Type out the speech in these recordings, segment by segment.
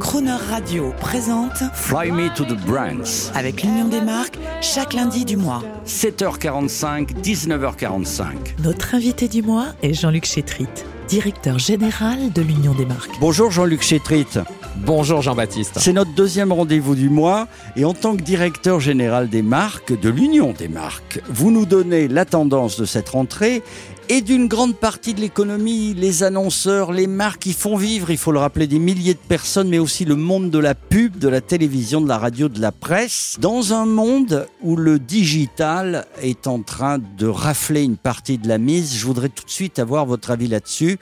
Croner Radio présente Fly Me to the Brands. avec l'Union des marques chaque lundi du mois. 7h45, 19h45. Notre invité du mois est Jean-Luc Chétrit, directeur général de l'Union des marques. Bonjour Jean-Luc Chétrit. Bonjour Jean-Baptiste. C'est notre deuxième rendez-vous du mois et en tant que directeur général des marques, de l'Union des marques, vous nous donnez la tendance de cette rentrée et d'une grande partie de l'économie, les annonceurs, les marques qui font vivre, il faut le rappeler, des milliers de personnes, mais aussi le monde de la pub, de la télévision, de la radio, de la presse, dans un monde où le digital est en train de rafler une partie de la mise. Je voudrais tout de suite avoir votre avis là-dessus.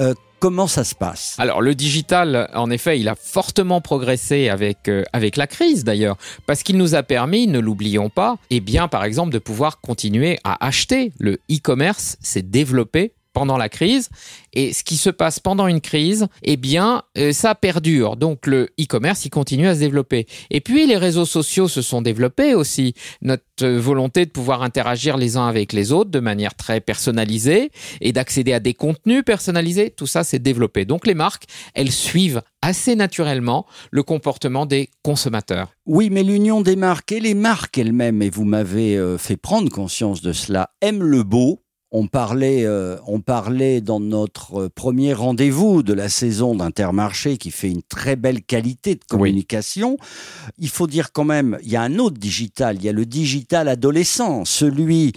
Euh, Comment ça se passe? Alors le digital, en effet, il a fortement progressé avec euh, avec la crise d'ailleurs, parce qu'il nous a permis, ne l'oublions pas, eh bien par exemple de pouvoir continuer à acheter. Le e-commerce s'est développé pendant la crise. Et ce qui se passe pendant une crise, eh bien, euh, ça perdure. Donc le e-commerce, il continue à se développer. Et puis les réseaux sociaux se sont développés aussi. Notre euh, volonté de pouvoir interagir les uns avec les autres de manière très personnalisée et d'accéder à des contenus personnalisés, tout ça s'est développé. Donc les marques, elles suivent assez naturellement le comportement des consommateurs. Oui, mais l'union des marques et les marques elles-mêmes, et vous m'avez euh, fait prendre conscience de cela, aiment le beau on parlait, euh, on parlait dans notre premier rendez-vous de la saison d'Intermarché qui fait une très belle qualité de communication. Il faut dire quand même, il y a un autre digital, il y a le digital adolescent, celui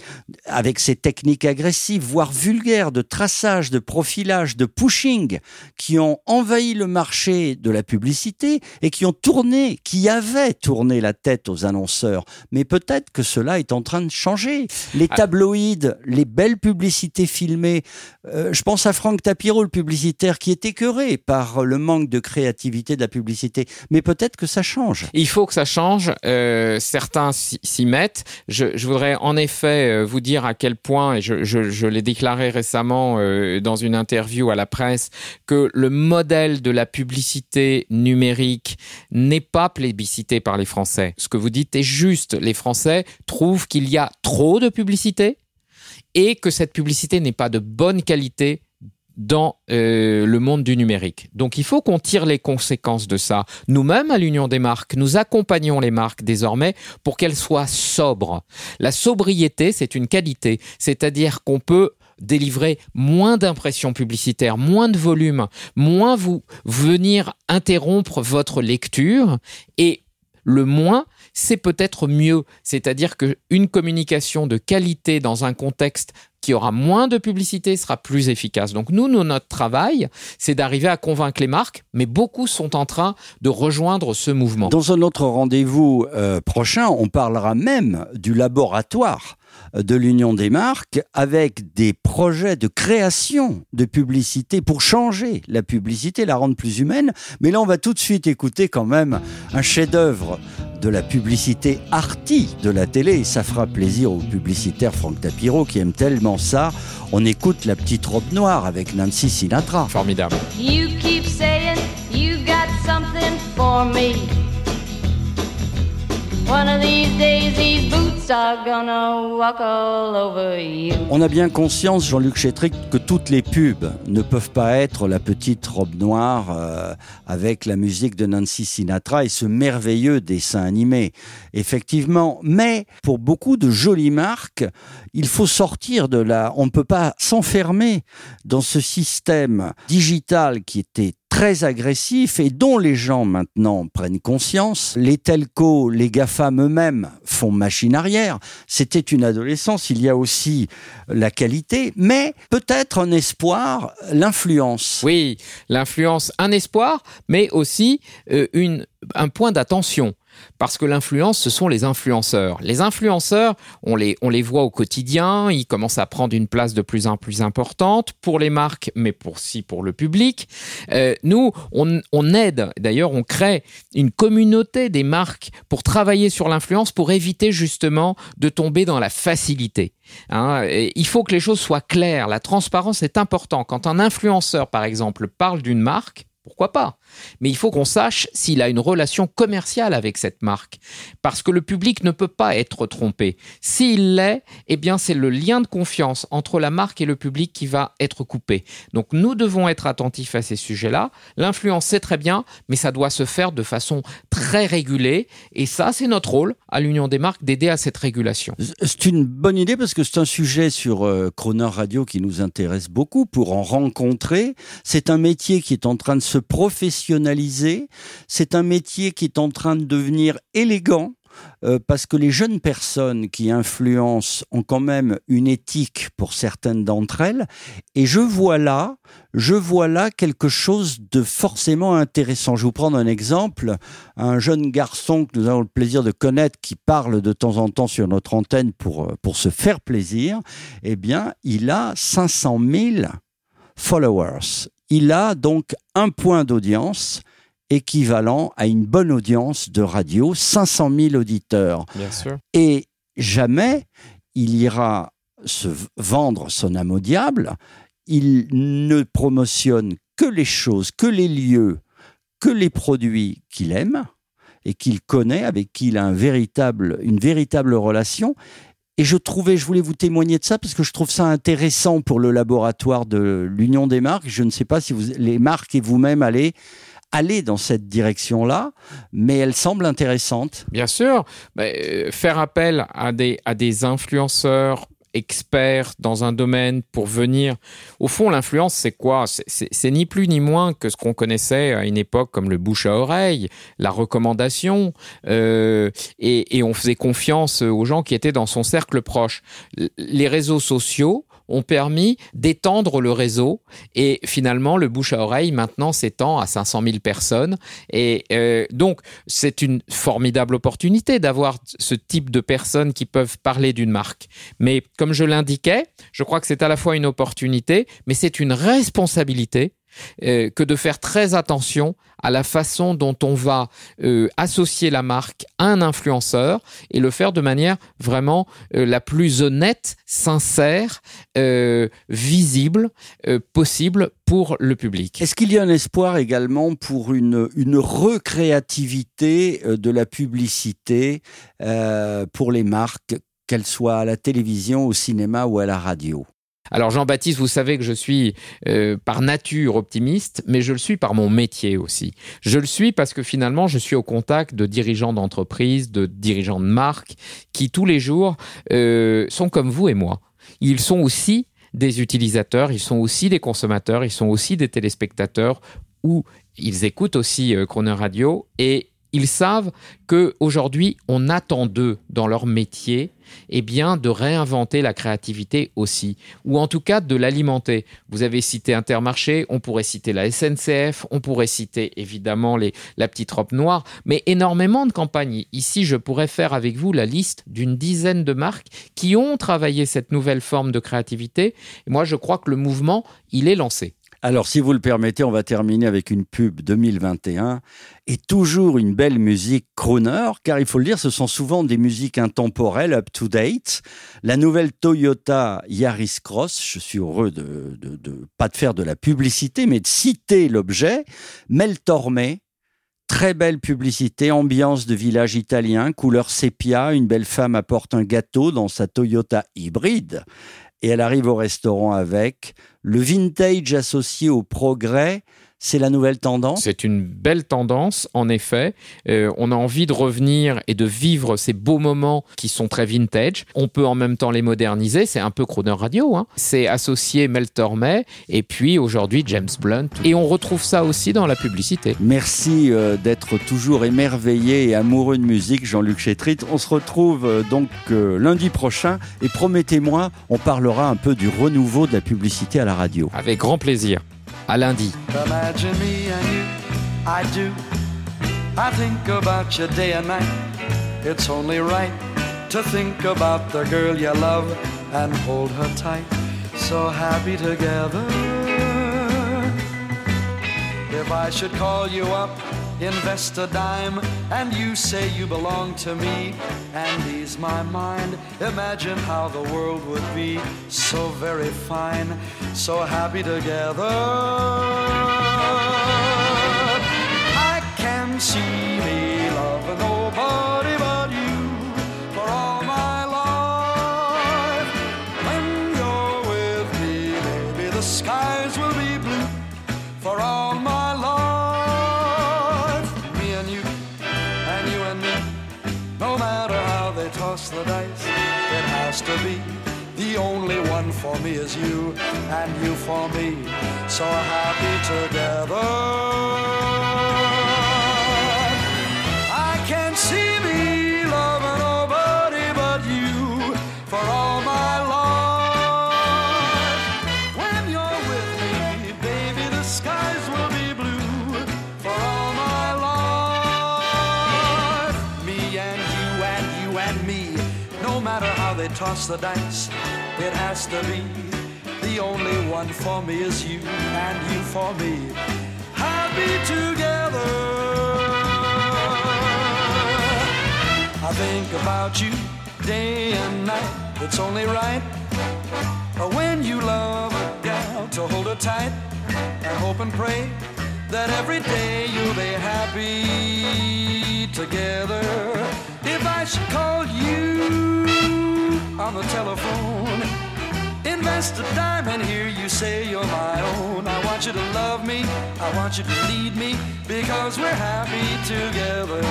avec ses techniques agressives, voire vulgaires, de traçage, de profilage, de pushing, qui ont envahi le marché de la publicité et qui ont tourné, qui avaient tourné la tête aux annonceurs. Mais peut-être que cela est en train de changer. Les ah. tabloïds, les belles publicité filmée. Euh, je pense à Franck Tapiro, le publicitaire, qui est écœuré par le manque de créativité de la publicité. Mais peut-être que ça change. Il faut que ça change. Euh, certains s'y mettent. Je, voudrais en effet euh, vous dire à quel point, et je, l'ai déclaré récemment dans une interview à la presse, que le modèle de la publicité numérique n'est pas plébiscité par les Français. Ce que vous dites est juste. Les Français trouvent qu'il y a trop de publicité et que cette publicité n'est pas de bonne qualité dans euh, le monde du numérique. Donc il faut qu'on tire les conséquences de ça. Nous-mêmes, à l'Union des marques, nous accompagnons les marques désormais pour qu'elles soient sobres. La sobriété, c'est une qualité, c'est-à-dire qu'on peut délivrer moins d'impressions publicitaires, moins de volume, moins vous venir interrompre votre lecture et le moins, c'est peut-être mieux. C'est-à-dire qu'une communication de qualité dans un contexte qui aura moins de publicité sera plus efficace. Donc nous, notre travail, c'est d'arriver à convaincre les marques, mais beaucoup sont en train de rejoindre ce mouvement. Dans un autre rendez-vous euh, prochain, on parlera même du laboratoire de l'Union des marques avec des projets de création de publicité pour changer la publicité, la rendre plus humaine. Mais là, on va tout de suite écouter quand même un chef-d'œuvre de la publicité arty de la télé. Et ça fera plaisir au publicitaire Franck Tapiro qui aime tellement ça. On écoute La petite robe noire avec Nancy Sinatra. Formidable. You keep saying you got something for me. On a bien conscience, Jean-Luc Chétric, que toutes les pubs ne peuvent pas être la petite robe noire euh, avec la musique de Nancy Sinatra et ce merveilleux dessin animé. Effectivement, mais pour beaucoup de jolies marques, il faut sortir de là. On ne peut pas s'enfermer dans ce système digital qui était très agressif et dont les gens maintenant prennent conscience. Les telcos, les GAFAM eux-mêmes font machine arrière. C'était une adolescence, il y a aussi la qualité, mais peut-être un espoir, l'influence. Oui, l'influence, un espoir, mais aussi euh, une, un point d'attention. Parce que l'influence, ce sont les influenceurs. Les influenceurs, on les, on les voit au quotidien, ils commencent à prendre une place de plus en plus importante pour les marques, mais pour, aussi pour le public. Euh, nous, on, on aide, d'ailleurs, on crée une communauté des marques pour travailler sur l'influence, pour éviter justement de tomber dans la facilité. Hein. il faut que les choses soient claires. La transparence est importante. Quand un influenceur, par exemple, parle d'une marque, pourquoi pas? Mais il faut qu'on sache s'il a une relation commerciale avec cette marque, parce que le public ne peut pas être trompé. S'il l'est, eh bien c'est le lien de confiance entre la marque et le public qui va être coupé. Donc nous devons être attentifs à ces sujets-là. L'influence, c'est très bien, mais ça doit se faire de façon très régulée, et ça, c'est notre rôle à l'Union des marques d'aider à cette régulation. C'est une bonne idée parce que c'est un sujet sur euh, Croner Radio qui nous intéresse beaucoup pour en rencontrer. C'est un métier qui est en train de se professionnaliser. C'est un métier qui est en train de devenir élégant. euh, parce que les jeunes personnes qui influencent ont quand même une éthique pour certaines d'entre elles, et je vois là, je vois là quelque chose de forcément intéressant. Je vous prendre un exemple, un jeune garçon que nous avons le plaisir de connaître, qui parle de temps en temps sur notre antenne pour euh, pour se faire plaisir. Eh bien, il a 500 000 followers. Il a donc un point d'audience équivalent à une bonne audience de radio, 500 000 auditeurs. Bien sûr. Et jamais il ira se vendre son âme au diable. Il ne promotionne que les choses, que les lieux, que les produits qu'il aime et qu'il connaît, avec qui il a un véritable, une véritable relation. Et je trouvais, je voulais vous témoigner de ça parce que je trouve ça intéressant pour le laboratoire de l'Union des marques. Je ne sais pas si les marques et vous-même allez aller dans cette direction-là, mais elle semble intéressante. Bien sûr, euh, faire appel à des influenceurs experts dans un domaine pour venir. Au fond, l'influence, c'est quoi? C'est- ni plus ni moins que ce qu'on connaissait à une époque comme le bouche à oreille, la recommandation, euh, et, on faisait confiance aux gens qui étaient dans son cercle proche. Les réseaux sociaux ont permis d'étendre le réseau et finalement le bouche à oreille maintenant s'étend à 500 000 personnes et euh, donc c'est une formidable opportunité d'avoir ce type de personnes qui peuvent parler d'une marque. Mais comme je l'indiquais, je crois que c'est à la fois une opportunité, mais c'est une responsabilité euh, que de faire très attention à la façon dont on va euh, associer la marque à un influenceur et le faire de manière vraiment euh, la plus honnête, sincère, visible possible pour le public. Est-ce qu'il y a un espoir également pour une, une recréativité de la publicité pour les marques, qu'elles soient à la télévision, au cinéma ou à la radio? Alors Jean-Baptiste, vous savez que je suis euh, par nature optimiste, mais je le suis par mon métier aussi. Je le suis parce que finalement, je suis au contact de dirigeants d'entreprises, de dirigeants de marques, qui tous les jours euh, sont comme vous et moi. Ils sont aussi des utilisateurs, ils sont aussi des consommateurs, ils sont aussi des téléspectateurs, ou ils écoutent aussi euh, Croner Radio, et ils savent que aujourd'hui, on attend d'eux dans leur métier eh bien, de réinventer la créativité aussi, ou en tout cas de l'alimenter. Vous avez cité Intermarché, on pourrait citer la SNCF, on pourrait citer évidemment la petite robe noire, mais énormément de campagnes. Ici, je pourrais faire avec vous la liste d'une dizaine de marques qui ont travaillé cette nouvelle forme de créativité. Et moi, je crois que le mouvement, il est lancé. Alors, si vous le permettez, on va terminer avec une pub 2021 et toujours une belle musique crooner, car il faut le dire, ce sont souvent des musiques intemporelles, up to date. La nouvelle Toyota Yaris Cross, je suis heureux de, de, de pas faire de la publicité, mais de citer l'objet. Mel Tormé, Très belle publicité, ambiance de village italien, couleur sépia. Une belle femme apporte un gâteau dans sa Toyota hybride et elle arrive au restaurant avec. Le vintage associé au progrès, c'est la nouvelle tendance. C'est une belle tendance, en effet. Euh, on a envie de revenir et de vivre ces beaux moments qui sont très vintage. On peut en même temps les moderniser. C'est un peu Croner Radio. Hein. C'est associé Mel Tormé et puis aujourd'hui James Blunt. Et on retrouve ça aussi dans la publicité. Merci euh, d'être toujours émerveillé et amoureux de musique, Jean-Luc Chétrit. On se retrouve euh, donc lundi prochain et promettez-moi, on parlera un peu du renouveau de la publicité à la radio. Avec grand plaisir. À lundi. Imagine me and you, I do. I think about you day and night. It's only right to think about the girl you love and hold her tight. So happy together. If I should call you up, invest a dime, and you say you belong to me, and ease my mind. Imagine how the world would be so very fine, so happy together. I can see me is you, and you for me. So happy together. I can't see me loving nobody but you for all my life. When you're with me, baby, the skies will be blue for all my life. Me and you and you and me, no matter how they toss the dice, it has to be. The only one for me is you and you for me. Happy together. I think about you day and night. It's only right when you love a gal to hold her tight and hope and pray that every day you'll be happy together. If I should call you on the telephone, invest a dime and you say you're my own. I want you to love me, I want you to lead me because we're happy together.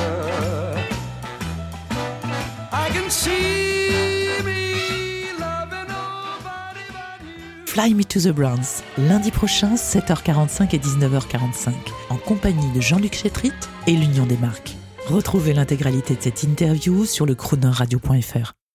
I can see. Fly Me to the Browns, lundi prochain, 7h45 et 19h45, en compagnie de Jean-Luc Chétrit et l'Union des marques. Retrouvez l'intégralité de cette interview sur le chronoradio.fr.